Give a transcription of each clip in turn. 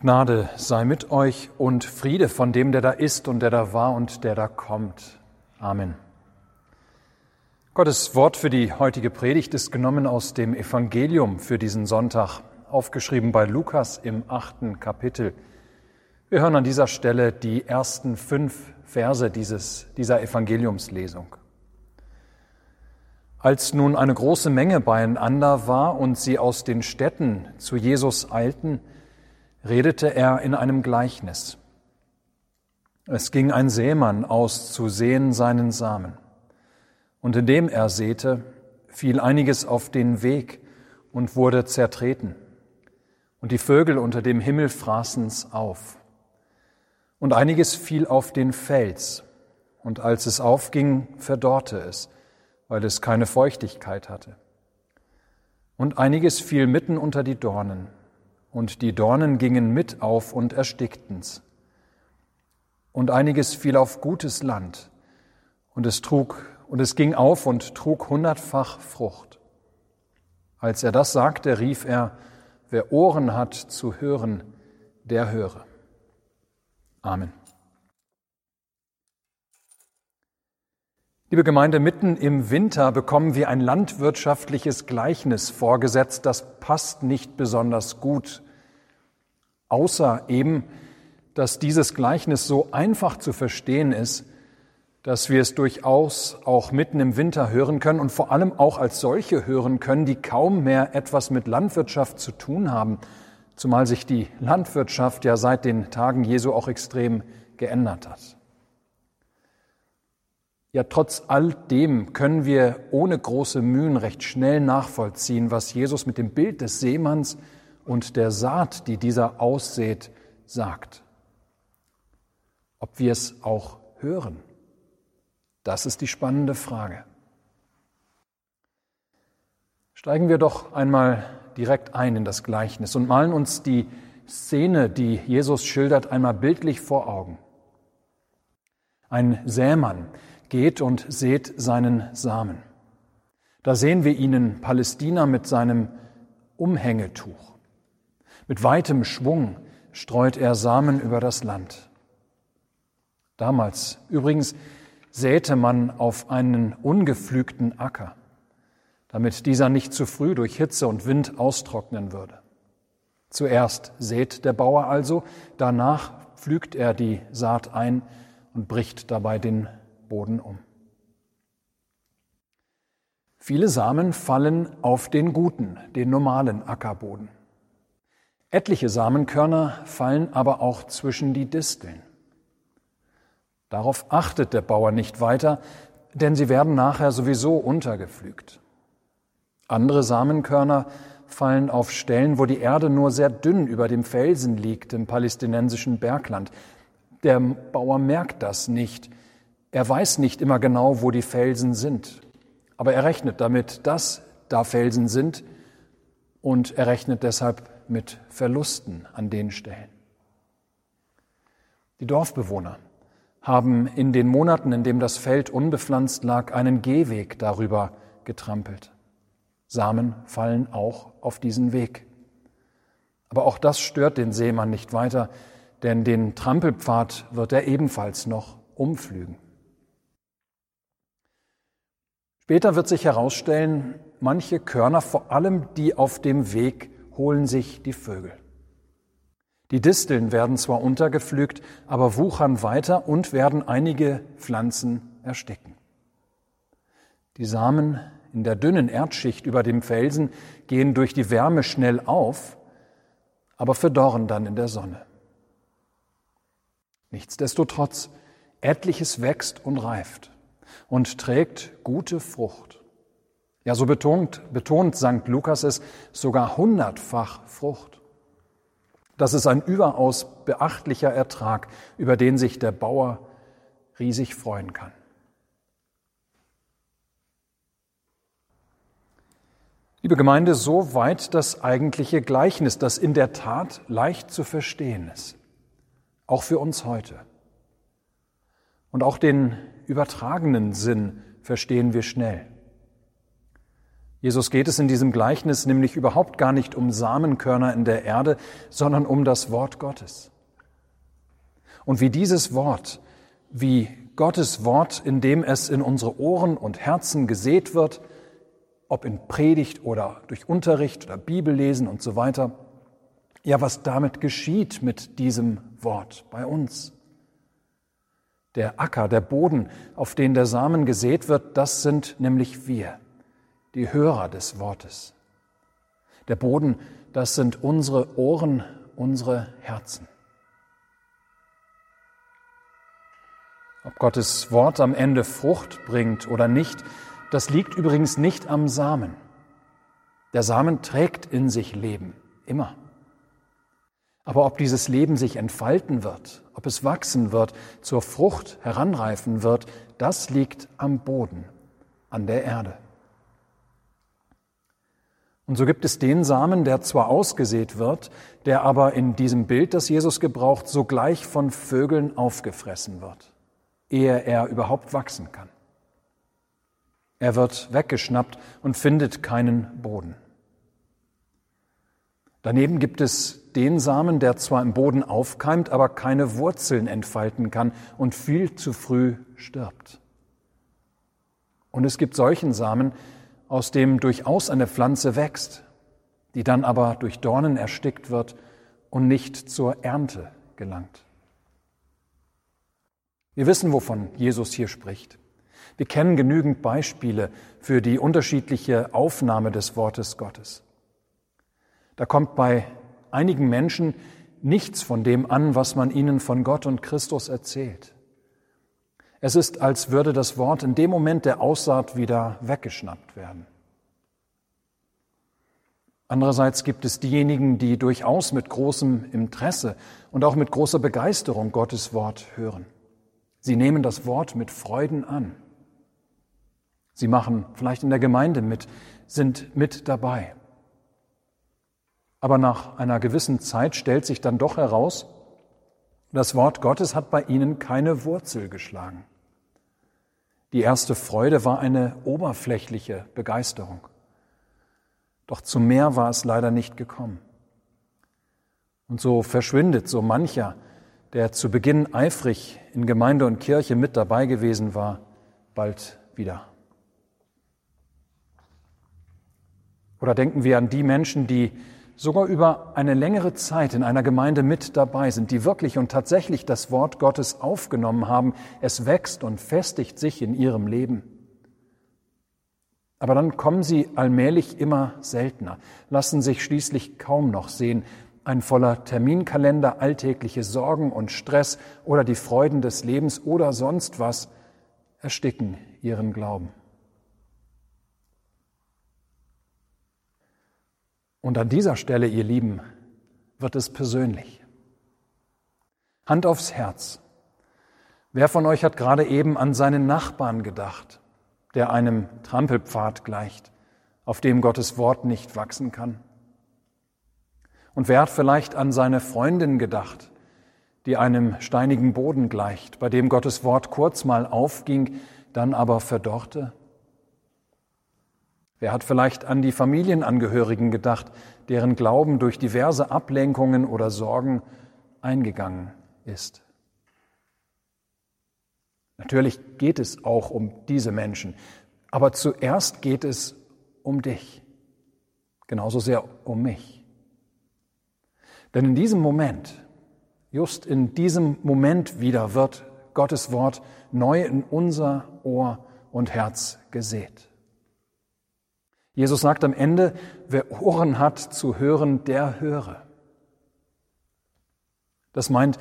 Gnade sei mit euch und Friede von dem, der da ist und der da war und der da kommt. Amen. Gottes Wort für die heutige Predigt ist genommen aus dem Evangelium für diesen Sonntag, aufgeschrieben bei Lukas im achten Kapitel. Wir hören an dieser Stelle die ersten fünf Verse dieses, dieser Evangeliumslesung. Als nun eine große Menge beieinander war und sie aus den Städten zu Jesus eilten, redete er in einem Gleichnis. Es ging ein Seemann aus zu sehen seinen Samen. Und indem er säte, fiel einiges auf den Weg und wurde zertreten. Und die Vögel unter dem Himmel fraßen's auf. Und einiges fiel auf den Fels. Und als es aufging, verdorrte es, weil es keine Feuchtigkeit hatte. Und einiges fiel mitten unter die Dornen und die Dornen gingen mit auf und erstickten's. Und einiges fiel auf gutes Land, und es trug, und es ging auf und trug hundertfach Frucht. Als er das sagte, rief er, wer Ohren hat zu hören, der höre. Amen. Liebe Gemeinde, mitten im Winter bekommen wir ein landwirtschaftliches Gleichnis vorgesetzt, das passt nicht besonders gut, außer eben, dass dieses Gleichnis so einfach zu verstehen ist, dass wir es durchaus auch mitten im Winter hören können und vor allem auch als solche hören können, die kaum mehr etwas mit Landwirtschaft zu tun haben, zumal sich die Landwirtschaft ja seit den Tagen Jesu auch extrem geändert hat. Ja, trotz all dem können wir ohne große Mühen recht schnell nachvollziehen, was Jesus mit dem Bild des Seemanns und der Saat, die dieser aussät, sagt. Ob wir es auch hören, das ist die spannende Frage. Steigen wir doch einmal direkt ein in das Gleichnis und malen uns die Szene, die Jesus schildert, einmal bildlich vor Augen. Ein Sämann, geht und sät seinen Samen. Da sehen wir ihn in Palästina mit seinem Umhängetuch. Mit weitem Schwung streut er Samen über das Land. Damals übrigens säte man auf einen ungepflügten Acker, damit dieser nicht zu früh durch Hitze und Wind austrocknen würde. Zuerst sät der Bauer also, danach pflügt er die Saat ein und bricht dabei den Boden um. Viele Samen fallen auf den guten, den normalen Ackerboden. Etliche Samenkörner fallen aber auch zwischen die Disteln. Darauf achtet der Bauer nicht weiter, denn sie werden nachher sowieso untergepflügt. Andere Samenkörner fallen auf Stellen, wo die Erde nur sehr dünn über dem Felsen liegt im palästinensischen Bergland. Der Bauer merkt das nicht, er weiß nicht immer genau, wo die Felsen sind, aber er rechnet damit, dass da Felsen sind und er rechnet deshalb mit Verlusten an den Stellen. Die Dorfbewohner haben in den Monaten, in dem das Feld unbepflanzt lag, einen Gehweg darüber getrampelt. Samen fallen auch auf diesen Weg. Aber auch das stört den Seemann nicht weiter, denn den Trampelpfad wird er ebenfalls noch umflügen. Später wird sich herausstellen, manche Körner, vor allem die auf dem Weg, holen sich die Vögel. Die Disteln werden zwar untergepflügt, aber wuchern weiter und werden einige Pflanzen ersticken. Die Samen in der dünnen Erdschicht über dem Felsen gehen durch die Wärme schnell auf, aber verdorren dann in der Sonne. Nichtsdestotrotz, etliches wächst und reift und trägt gute Frucht. Ja, so betont, betont St. Lukas es sogar hundertfach Frucht. Das ist ein überaus beachtlicher Ertrag, über den sich der Bauer riesig freuen kann. Liebe Gemeinde, so weit das eigentliche Gleichnis, das in der Tat leicht zu verstehen ist, auch für uns heute. Und auch den übertragenen Sinn verstehen wir schnell. Jesus geht es in diesem Gleichnis nämlich überhaupt gar nicht um Samenkörner in der Erde, sondern um das Wort Gottes. Und wie dieses Wort, wie Gottes Wort, in dem es in unsere Ohren und Herzen gesät wird, ob in Predigt oder durch Unterricht oder Bibellesen und so weiter, ja, was damit geschieht mit diesem Wort bei uns. Der Acker, der Boden, auf den der Samen gesät wird, das sind nämlich wir die Hörer des Wortes. Der Boden, das sind unsere Ohren, unsere Herzen. Ob Gottes Wort am Ende Frucht bringt oder nicht, das liegt übrigens nicht am Samen. Der Samen trägt in sich Leben, immer. Aber ob dieses Leben sich entfalten wird, ob es wachsen wird, zur Frucht heranreifen wird, das liegt am Boden, an der Erde. Und so gibt es den Samen, der zwar ausgesät wird, der aber in diesem Bild, das Jesus gebraucht, sogleich von Vögeln aufgefressen wird, ehe er überhaupt wachsen kann. Er wird weggeschnappt und findet keinen Boden. Daneben gibt es den Samen, der zwar im Boden aufkeimt, aber keine Wurzeln entfalten kann und viel zu früh stirbt. Und es gibt solchen Samen, aus dem durchaus eine Pflanze wächst, die dann aber durch Dornen erstickt wird und nicht zur Ernte gelangt. Wir wissen, wovon Jesus hier spricht. Wir kennen genügend Beispiele für die unterschiedliche Aufnahme des Wortes Gottes. Da kommt bei einigen Menschen nichts von dem an, was man ihnen von Gott und Christus erzählt. Es ist, als würde das Wort in dem Moment der Aussaat wieder weggeschnappt werden. Andererseits gibt es diejenigen, die durchaus mit großem Interesse und auch mit großer Begeisterung Gottes Wort hören. Sie nehmen das Wort mit Freuden an. Sie machen vielleicht in der Gemeinde mit, sind mit dabei. Aber nach einer gewissen Zeit stellt sich dann doch heraus, das Wort Gottes hat bei ihnen keine Wurzel geschlagen. Die erste Freude war eine oberflächliche Begeisterung. Doch zu mehr war es leider nicht gekommen. Und so verschwindet so mancher, der zu Beginn eifrig in Gemeinde und Kirche mit dabei gewesen war, bald wieder. Oder denken wir an die Menschen, die sogar über eine längere Zeit in einer Gemeinde mit dabei sind, die wirklich und tatsächlich das Wort Gottes aufgenommen haben. Es wächst und festigt sich in ihrem Leben. Aber dann kommen sie allmählich immer seltener, lassen sich schließlich kaum noch sehen. Ein voller Terminkalender, alltägliche Sorgen und Stress oder die Freuden des Lebens oder sonst was ersticken ihren Glauben. Und an dieser Stelle, ihr Lieben, wird es persönlich. Hand aufs Herz. Wer von euch hat gerade eben an seinen Nachbarn gedacht, der einem Trampelpfad gleicht, auf dem Gottes Wort nicht wachsen kann? Und wer hat vielleicht an seine Freundin gedacht, die einem steinigen Boden gleicht, bei dem Gottes Wort kurz mal aufging, dann aber verdorrte? Wer hat vielleicht an die Familienangehörigen gedacht, deren Glauben durch diverse Ablenkungen oder Sorgen eingegangen ist? Natürlich geht es auch um diese Menschen, aber zuerst geht es um dich, genauso sehr um mich. Denn in diesem Moment, just in diesem Moment wieder wird Gottes Wort neu in unser Ohr und Herz gesät. Jesus sagt am Ende, wer Ohren hat zu hören, der höre. Das meint,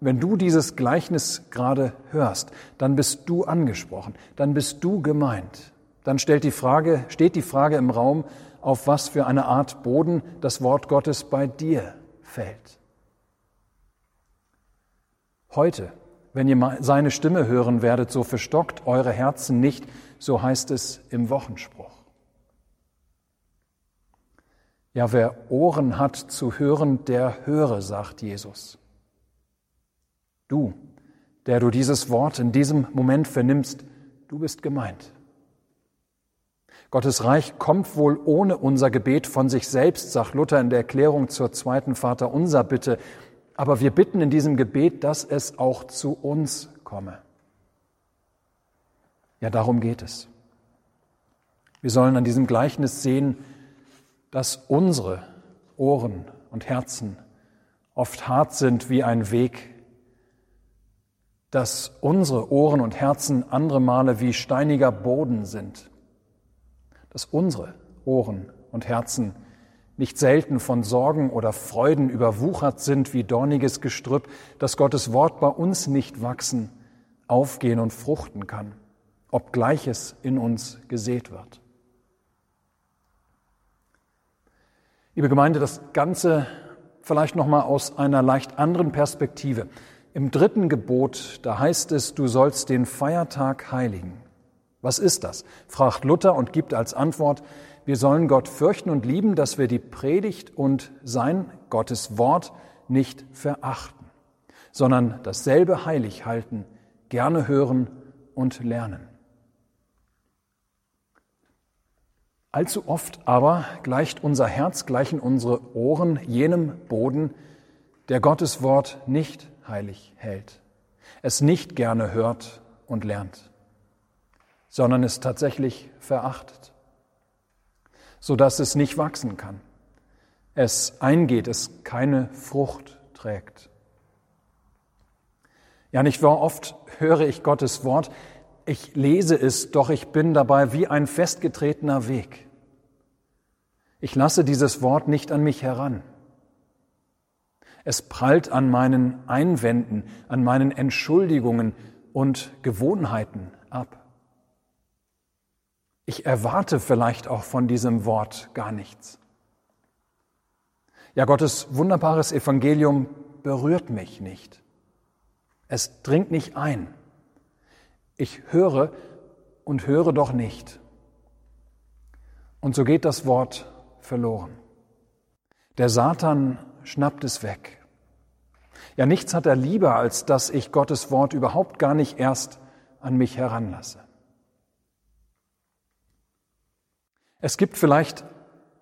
wenn du dieses Gleichnis gerade hörst, dann bist du angesprochen, dann bist du gemeint. Dann stellt die Frage, steht die Frage im Raum, auf was für eine Art Boden das Wort Gottes bei dir fällt. Heute, wenn ihr seine Stimme hören werdet, so verstockt eure Herzen nicht, so heißt es im Wochenspruch. Ja, wer Ohren hat zu hören, der höre, sagt Jesus. Du, der du dieses Wort in diesem Moment vernimmst, du bist gemeint. Gottes Reich kommt wohl ohne unser Gebet von sich selbst, sagt Luther in der Erklärung zur zweiten Vater unser Bitte. Aber wir bitten in diesem Gebet, dass es auch zu uns komme. Ja, darum geht es. Wir sollen an diesem Gleichnis sehen, dass unsere Ohren und Herzen oft hart sind wie ein Weg, dass unsere Ohren und Herzen andere Male wie steiniger Boden sind dass unsere Ohren und Herzen nicht selten von Sorgen oder Freuden überwuchert sind wie dorniges Gestrüpp, dass Gottes Wort bei uns nicht wachsen, aufgehen und fruchten kann, obgleich es in uns gesät wird. Liebe Gemeinde, das Ganze vielleicht noch mal aus einer leicht anderen Perspektive. Im dritten Gebot, da heißt es, du sollst den Feiertag heiligen. Was ist das? fragt Luther und gibt als Antwort, wir sollen Gott fürchten und lieben, dass wir die Predigt und sein Gottes Wort nicht verachten, sondern dasselbe heilig halten, gerne hören und lernen. Allzu oft aber gleicht unser Herz, gleichen unsere Ohren jenem Boden, der Gottes Wort nicht heilig hält, es nicht gerne hört und lernt sondern es tatsächlich verachtet, sodass es nicht wachsen kann, es eingeht, es keine Frucht trägt. Ja, nicht wahr? Oft höre ich Gottes Wort, ich lese es, doch ich bin dabei wie ein festgetretener Weg. Ich lasse dieses Wort nicht an mich heran. Es prallt an meinen Einwänden, an meinen Entschuldigungen und Gewohnheiten ab. Ich erwarte vielleicht auch von diesem Wort gar nichts. Ja, Gottes wunderbares Evangelium berührt mich nicht. Es dringt nicht ein. Ich höre und höre doch nicht. Und so geht das Wort verloren. Der Satan schnappt es weg. Ja, nichts hat er lieber, als dass ich Gottes Wort überhaupt gar nicht erst an mich heranlasse. Es gibt vielleicht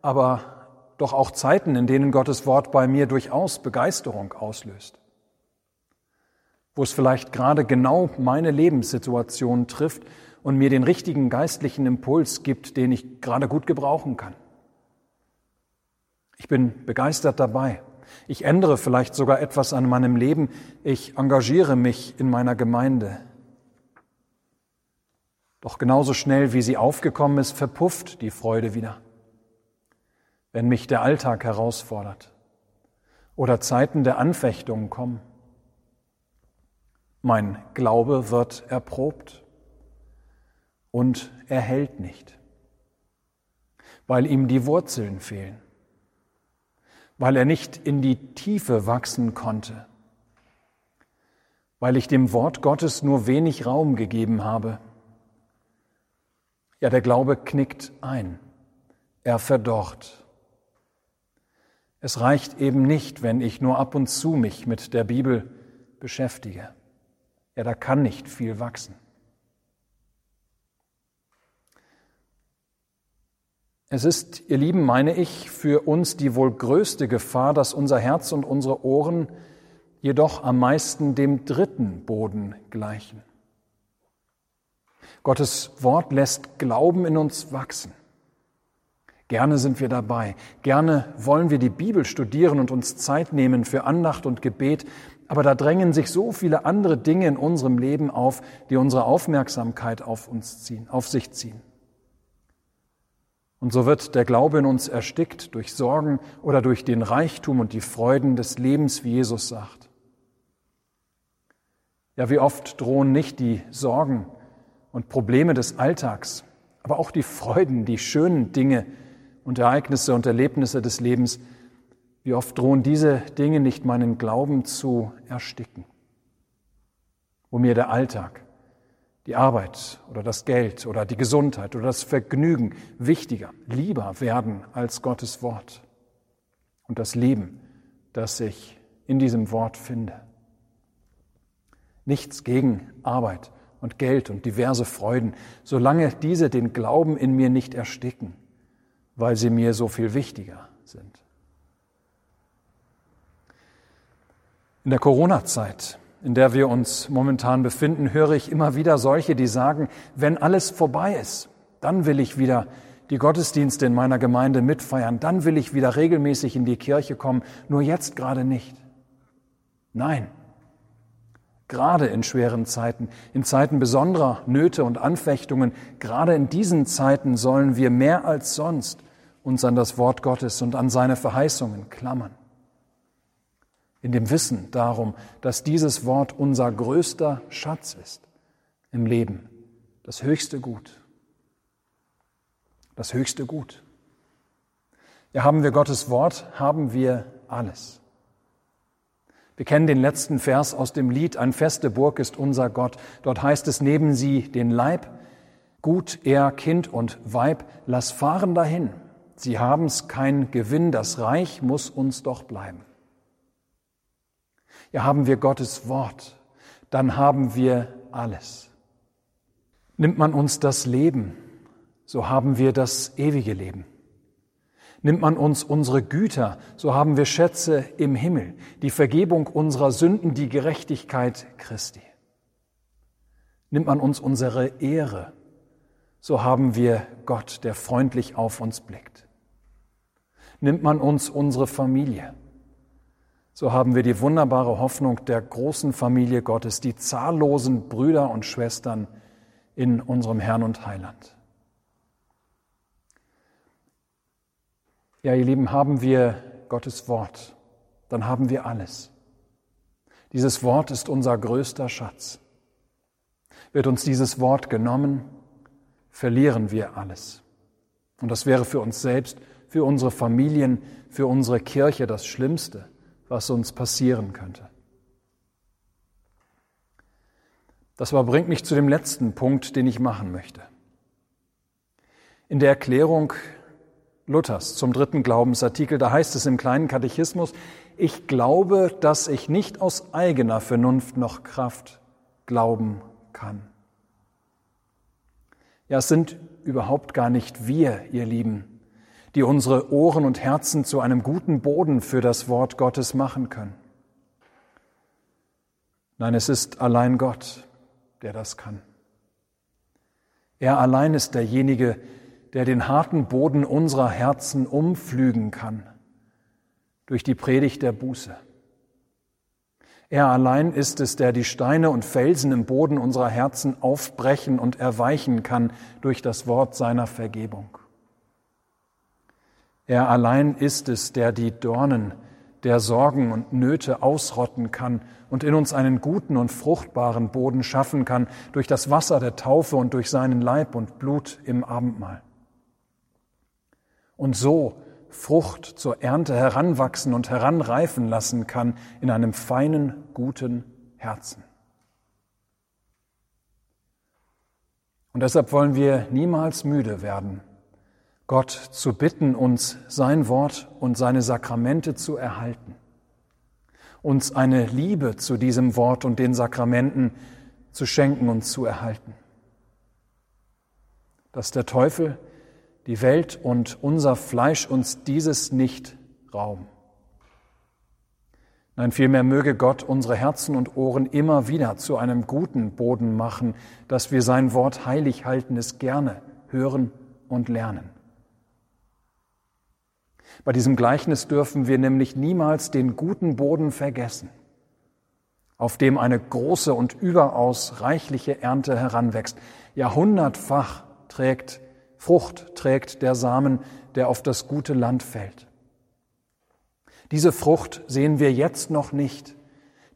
aber doch auch Zeiten, in denen Gottes Wort bei mir durchaus Begeisterung auslöst, wo es vielleicht gerade genau meine Lebenssituation trifft und mir den richtigen geistlichen Impuls gibt, den ich gerade gut gebrauchen kann. Ich bin begeistert dabei. Ich ändere vielleicht sogar etwas an meinem Leben. Ich engagiere mich in meiner Gemeinde. Doch genauso schnell, wie sie aufgekommen ist, verpufft die Freude wieder. Wenn mich der Alltag herausfordert oder Zeiten der Anfechtung kommen. Mein Glaube wird erprobt und er hält nicht, weil ihm die Wurzeln fehlen, weil er nicht in die Tiefe wachsen konnte, weil ich dem Wort Gottes nur wenig Raum gegeben habe ja, der Glaube knickt ein. Er verdorrt. Es reicht eben nicht, wenn ich nur ab und zu mich mit der Bibel beschäftige. Ja, da kann nicht viel wachsen. Es ist, ihr Lieben, meine ich, für uns die wohl größte Gefahr, dass unser Herz und unsere Ohren jedoch am meisten dem dritten Boden gleichen. Gottes Wort lässt Glauben in uns wachsen. Gerne sind wir dabei. Gerne wollen wir die Bibel studieren und uns Zeit nehmen für Andacht und Gebet. Aber da drängen sich so viele andere Dinge in unserem Leben auf, die unsere Aufmerksamkeit auf uns ziehen, auf sich ziehen. Und so wird der Glaube in uns erstickt durch Sorgen oder durch den Reichtum und die Freuden des Lebens, wie Jesus sagt. Ja, wie oft drohen nicht die Sorgen und Probleme des Alltags, aber auch die Freuden, die schönen Dinge und Ereignisse und Erlebnisse des Lebens, wie oft drohen diese Dinge nicht meinen Glauben zu ersticken, wo mir der Alltag, die Arbeit oder das Geld oder die Gesundheit oder das Vergnügen wichtiger, lieber werden als Gottes Wort und das Leben, das ich in diesem Wort finde. Nichts gegen Arbeit und Geld und diverse Freuden, solange diese den Glauben in mir nicht ersticken, weil sie mir so viel wichtiger sind. In der Corona-Zeit, in der wir uns momentan befinden, höre ich immer wieder solche, die sagen, wenn alles vorbei ist, dann will ich wieder die Gottesdienste in meiner Gemeinde mitfeiern, dann will ich wieder regelmäßig in die Kirche kommen, nur jetzt gerade nicht. Nein, gerade in schweren Zeiten, in Zeiten besonderer Nöte und Anfechtungen, gerade in diesen Zeiten sollen wir mehr als sonst uns an das Wort Gottes und an seine Verheißungen klammern. In dem Wissen darum, dass dieses Wort unser größter Schatz ist im Leben, das höchste Gut. Das höchste Gut. Ja, haben wir Gottes Wort, haben wir alles. Wir kennen den letzten Vers aus dem Lied, ein feste Burg ist unser Gott. Dort heißt es, neben sie den Leib, gut er, Kind und Weib, lass fahren dahin. Sie haben's kein Gewinn, das Reich muss uns doch bleiben. Ja, haben wir Gottes Wort, dann haben wir alles. Nimmt man uns das Leben, so haben wir das ewige Leben. Nimmt man uns unsere Güter, so haben wir Schätze im Himmel, die Vergebung unserer Sünden, die Gerechtigkeit Christi. Nimmt man uns unsere Ehre, so haben wir Gott, der freundlich auf uns blickt. Nimmt man uns unsere Familie, so haben wir die wunderbare Hoffnung der großen Familie Gottes, die zahllosen Brüder und Schwestern in unserem Herrn und Heiland. Ja, ihr Lieben, haben wir Gottes Wort, dann haben wir alles. Dieses Wort ist unser größter Schatz. Wird uns dieses Wort genommen, verlieren wir alles. Und das wäre für uns selbst, für unsere Familien, für unsere Kirche das Schlimmste, was uns passieren könnte. Das aber bringt mich zu dem letzten Punkt, den ich machen möchte. In der Erklärung Luthers zum dritten Glaubensartikel. Da heißt es im kleinen Katechismus, ich glaube, dass ich nicht aus eigener Vernunft noch Kraft glauben kann. Ja, es sind überhaupt gar nicht wir, ihr Lieben, die unsere Ohren und Herzen zu einem guten Boden für das Wort Gottes machen können. Nein, es ist allein Gott, der das kann. Er allein ist derjenige, der den harten Boden unserer Herzen umflügen kann durch die Predigt der Buße. Er allein ist es, der die Steine und Felsen im Boden unserer Herzen aufbrechen und erweichen kann durch das Wort seiner Vergebung. Er allein ist es, der die Dornen der Sorgen und Nöte ausrotten kann und in uns einen guten und fruchtbaren Boden schaffen kann durch das Wasser der Taufe und durch seinen Leib und Blut im Abendmahl und so Frucht zur Ernte heranwachsen und heranreifen lassen kann in einem feinen, guten Herzen. Und deshalb wollen wir niemals müde werden, Gott zu bitten, uns sein Wort und seine Sakramente zu erhalten, uns eine Liebe zu diesem Wort und den Sakramenten zu schenken und zu erhalten. Dass der Teufel die Welt und unser Fleisch uns dieses nicht rauben. Nein, vielmehr möge Gott unsere Herzen und Ohren immer wieder zu einem guten Boden machen, dass wir sein Wort heilig halten, es gerne hören und lernen. Bei diesem Gleichnis dürfen wir nämlich niemals den guten Boden vergessen, auf dem eine große und überaus reichliche Ernte heranwächst. Jahrhundertfach trägt Frucht trägt der Samen, der auf das gute Land fällt. Diese Frucht sehen wir jetzt noch nicht,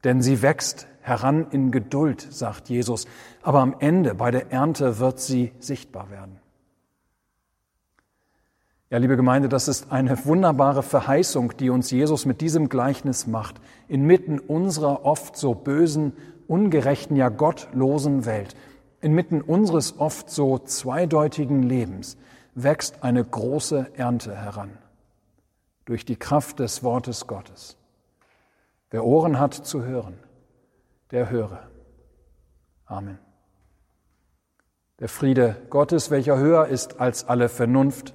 denn sie wächst heran in Geduld, sagt Jesus, aber am Ende bei der Ernte wird sie sichtbar werden. Ja, liebe Gemeinde, das ist eine wunderbare Verheißung, die uns Jesus mit diesem Gleichnis macht, inmitten unserer oft so bösen, ungerechten, ja gottlosen Welt. Inmitten unseres oft so zweideutigen Lebens wächst eine große Ernte heran durch die Kraft des Wortes Gottes. Wer Ohren hat zu hören, der höre. Amen. Der Friede Gottes, welcher höher ist als alle Vernunft,